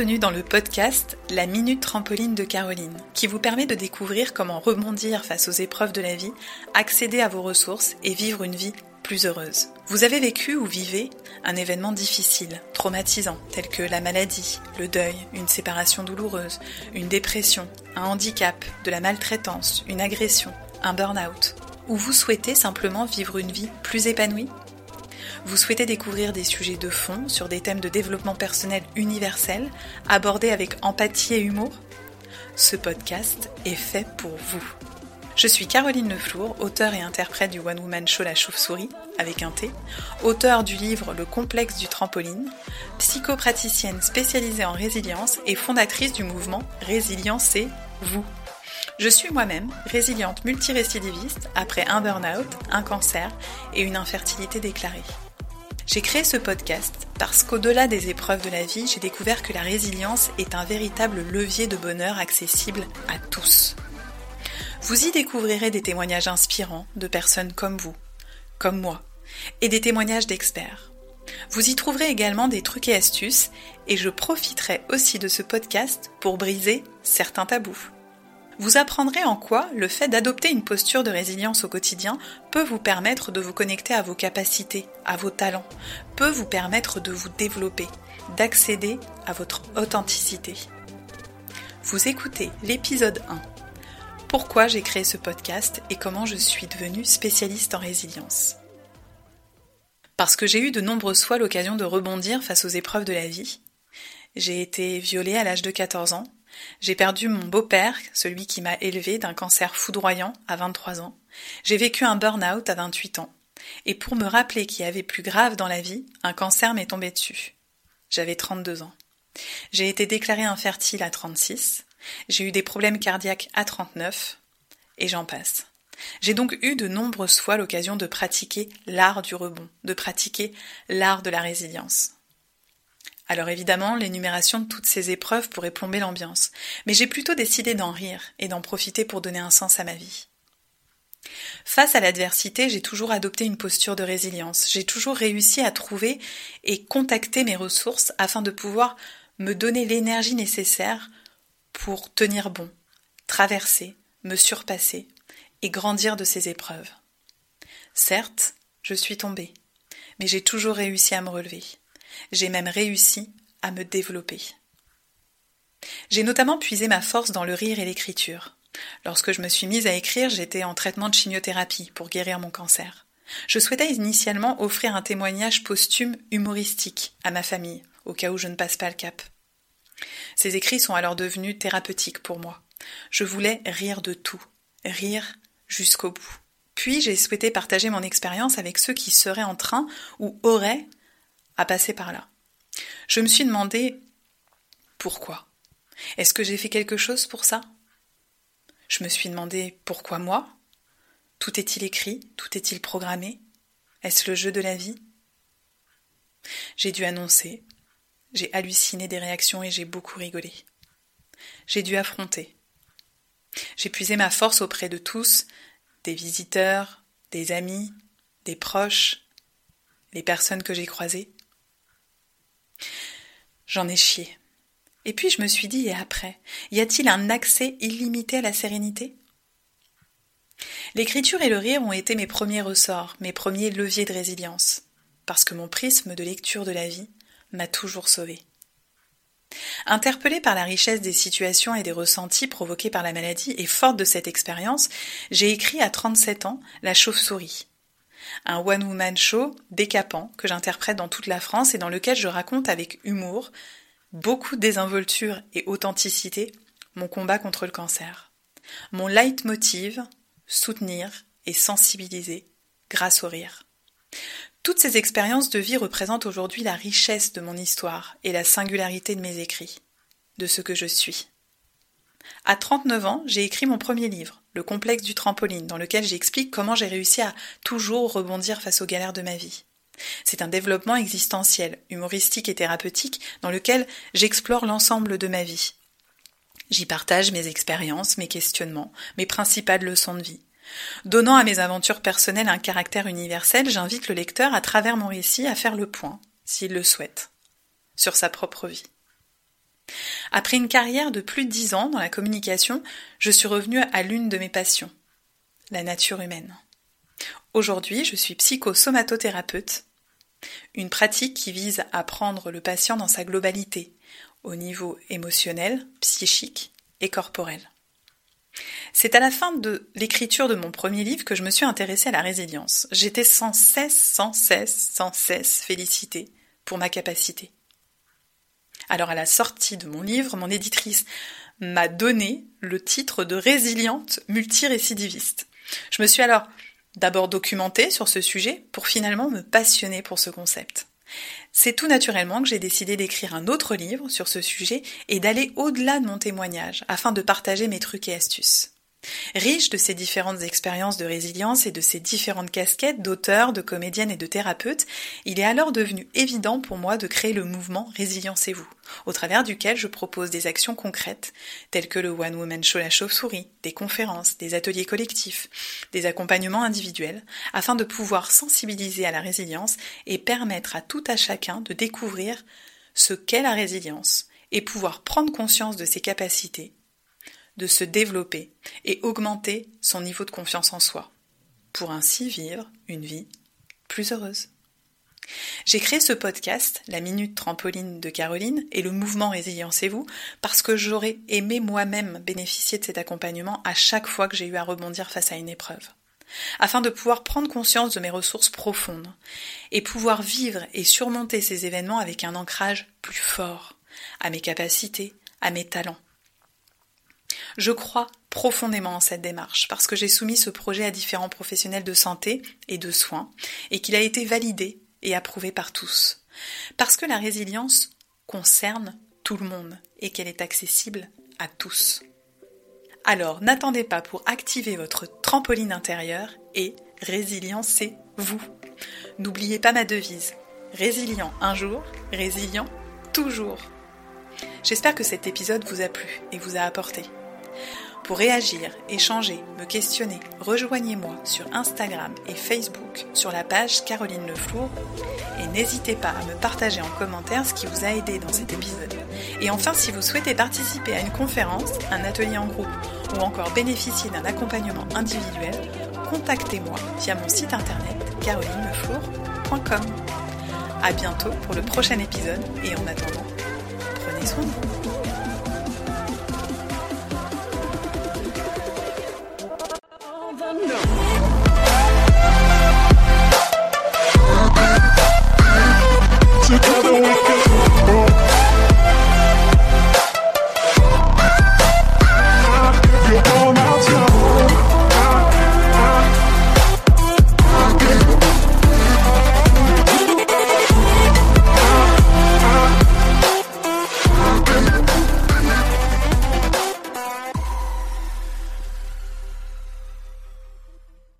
Bienvenue dans le podcast La Minute Trampoline de Caroline, qui vous permet de découvrir comment rebondir face aux épreuves de la vie, accéder à vos ressources et vivre une vie plus heureuse. Vous avez vécu ou vivez un événement difficile, traumatisant, tel que la maladie, le deuil, une séparation douloureuse, une dépression, un handicap, de la maltraitance, une agression, un burn-out, ou vous souhaitez simplement vivre une vie plus épanouie? Vous souhaitez découvrir des sujets de fond sur des thèmes de développement personnel universel, abordés avec empathie et humour Ce podcast est fait pour vous. Je suis Caroline Leflour, auteure et interprète du One Woman Show La Chauve-souris, avec un T, auteure du livre Le complexe du trampoline, psychopraticienne spécialisée en résilience et fondatrice du mouvement Résilience et vous. Je suis moi-même résiliente multirécidiviste après un burn-out, un cancer et une infertilité déclarée. J'ai créé ce podcast parce qu'au-delà des épreuves de la vie, j'ai découvert que la résilience est un véritable levier de bonheur accessible à tous. Vous y découvrirez des témoignages inspirants de personnes comme vous, comme moi, et des témoignages d'experts. Vous y trouverez également des trucs et astuces, et je profiterai aussi de ce podcast pour briser certains tabous. Vous apprendrez en quoi le fait d'adopter une posture de résilience au quotidien peut vous permettre de vous connecter à vos capacités, à vos talents, peut vous permettre de vous développer, d'accéder à votre authenticité. Vous écoutez l'épisode 1. Pourquoi j'ai créé ce podcast et comment je suis devenue spécialiste en résilience. Parce que j'ai eu de nombreuses fois l'occasion de rebondir face aux épreuves de la vie. J'ai été violée à l'âge de 14 ans, j'ai perdu mon beau-père, celui qui m'a élevé d'un cancer foudroyant à 23 ans. J'ai vécu un burn-out à 28 ans. Et pour me rappeler qu'il y avait plus grave dans la vie, un cancer m'est tombé dessus. J'avais 32 ans. J'ai été déclarée infertile à 36. J'ai eu des problèmes cardiaques à 39. Et j'en passe. J'ai donc eu de nombreuses fois l'occasion de pratiquer l'art du rebond, de pratiquer l'art de la résilience. Alors évidemment, l'énumération de toutes ces épreuves pourrait plomber l'ambiance, mais j'ai plutôt décidé d'en rire et d'en profiter pour donner un sens à ma vie. Face à l'adversité, j'ai toujours adopté une posture de résilience. J'ai toujours réussi à trouver et contacter mes ressources afin de pouvoir me donner l'énergie nécessaire pour tenir bon, traverser, me surpasser et grandir de ces épreuves. Certes, je suis tombée, mais j'ai toujours réussi à me relever. J'ai même réussi à me développer. J'ai notamment puisé ma force dans le rire et l'écriture. Lorsque je me suis mise à écrire, j'étais en traitement de chimiothérapie pour guérir mon cancer. Je souhaitais initialement offrir un témoignage posthume humoristique à ma famille, au cas où je ne passe pas le cap. Ces écrits sont alors devenus thérapeutiques pour moi. Je voulais rire de tout, rire jusqu'au bout. Puis j'ai souhaité partager mon expérience avec ceux qui seraient en train ou auraient à passer par là. Je me suis demandé pourquoi. Est-ce que j'ai fait quelque chose pour ça? Je me suis demandé pourquoi moi? Tout est-il écrit? Tout est-il programmé? Est-ce le jeu de la vie? J'ai dû annoncer, j'ai halluciné des réactions et j'ai beaucoup rigolé. J'ai dû affronter. J'ai puisé ma force auprès de tous, des visiteurs, des amis, des proches, les personnes que j'ai croisées. J'en ai chié. Et puis je me suis dit, et après, y a-t-il un accès illimité à la sérénité? L'écriture et le rire ont été mes premiers ressorts, mes premiers leviers de résilience, parce que mon prisme de lecture de la vie m'a toujours sauvé. Interpellée par la richesse des situations et des ressentis provoqués par la maladie et forte de cette expérience, j'ai écrit à 37 ans La chauve-souris, un one-woman show décapant que j'interprète dans toute la France et dans lequel je raconte avec humour, beaucoup de désinvolture et authenticité mon combat contre le cancer. Mon leitmotiv, soutenir et sensibiliser grâce au rire. Toutes ces expériences de vie représentent aujourd'hui la richesse de mon histoire et la singularité de mes écrits, de ce que je suis. À 39 ans, j'ai écrit mon premier livre, Le complexe du trampoline, dans lequel j'explique comment j'ai réussi à toujours rebondir face aux galères de ma vie. C'est un développement existentiel, humoristique et thérapeutique dans lequel j'explore l'ensemble de ma vie. J'y partage mes expériences, mes questionnements, mes principales leçons de vie. Donnant à mes aventures personnelles un caractère universel, j'invite le lecteur à travers mon récit à faire le point, s'il le souhaite, sur sa propre vie. Après une carrière de plus de dix ans dans la communication, je suis revenue à l'une de mes passions, la nature humaine. Aujourd'hui, je suis psychosomatothérapeute, une pratique qui vise à prendre le patient dans sa globalité, au niveau émotionnel, psychique et corporel. C'est à la fin de l'écriture de mon premier livre que je me suis intéressée à la résilience. J'étais sans cesse, sans cesse, sans cesse félicitée pour ma capacité. Alors à la sortie de mon livre, mon éditrice m'a donné le titre de résiliente multirécidiviste. Je me suis alors d'abord documentée sur ce sujet pour finalement me passionner pour ce concept. C'est tout naturellement que j'ai décidé d'écrire un autre livre sur ce sujet et d'aller au-delà de mon témoignage afin de partager mes trucs et astuces. Riche de ces différentes expériences de résilience et de ces différentes casquettes d'auteur, de comédienne et de thérapeute, il est alors devenu évident pour moi de créer le mouvement Résilience-vous, au travers duquel je propose des actions concrètes, telles que le One Woman Show La Chauve-souris, des conférences, des ateliers collectifs, des accompagnements individuels, afin de pouvoir sensibiliser à la résilience et permettre à tout à chacun de découvrir ce qu'est la résilience et pouvoir prendre conscience de ses capacités de se développer et augmenter son niveau de confiance en soi, pour ainsi vivre une vie plus heureuse. J'ai créé ce podcast, la Minute Trampoline de Caroline, et le mouvement Résilience-vous, parce que j'aurais aimé moi-même bénéficier de cet accompagnement à chaque fois que j'ai eu à rebondir face à une épreuve, afin de pouvoir prendre conscience de mes ressources profondes, et pouvoir vivre et surmonter ces événements avec un ancrage plus fort, à mes capacités, à mes talents, je crois profondément en cette démarche parce que j'ai soumis ce projet à différents professionnels de santé et de soins et qu'il a été validé et approuvé par tous. Parce que la résilience concerne tout le monde et qu'elle est accessible à tous. Alors n'attendez pas pour activer votre trampoline intérieure et résilience-vous. N'oubliez pas ma devise. Résilient un jour, résilient toujours. J'espère que cet épisode vous a plu et vous a apporté. Pour réagir, échanger, me questionner, rejoignez-moi sur Instagram et Facebook sur la page Caroline Leflour et n'hésitez pas à me partager en commentaire ce qui vous a aidé dans cet épisode. Et enfin, si vous souhaitez participer à une conférence, un atelier en groupe ou encore bénéficier d'un accompagnement individuel, contactez-moi via mon site internet carolineleflour.com. À bientôt pour le prochain épisode et en attendant, prenez soin de vous. No.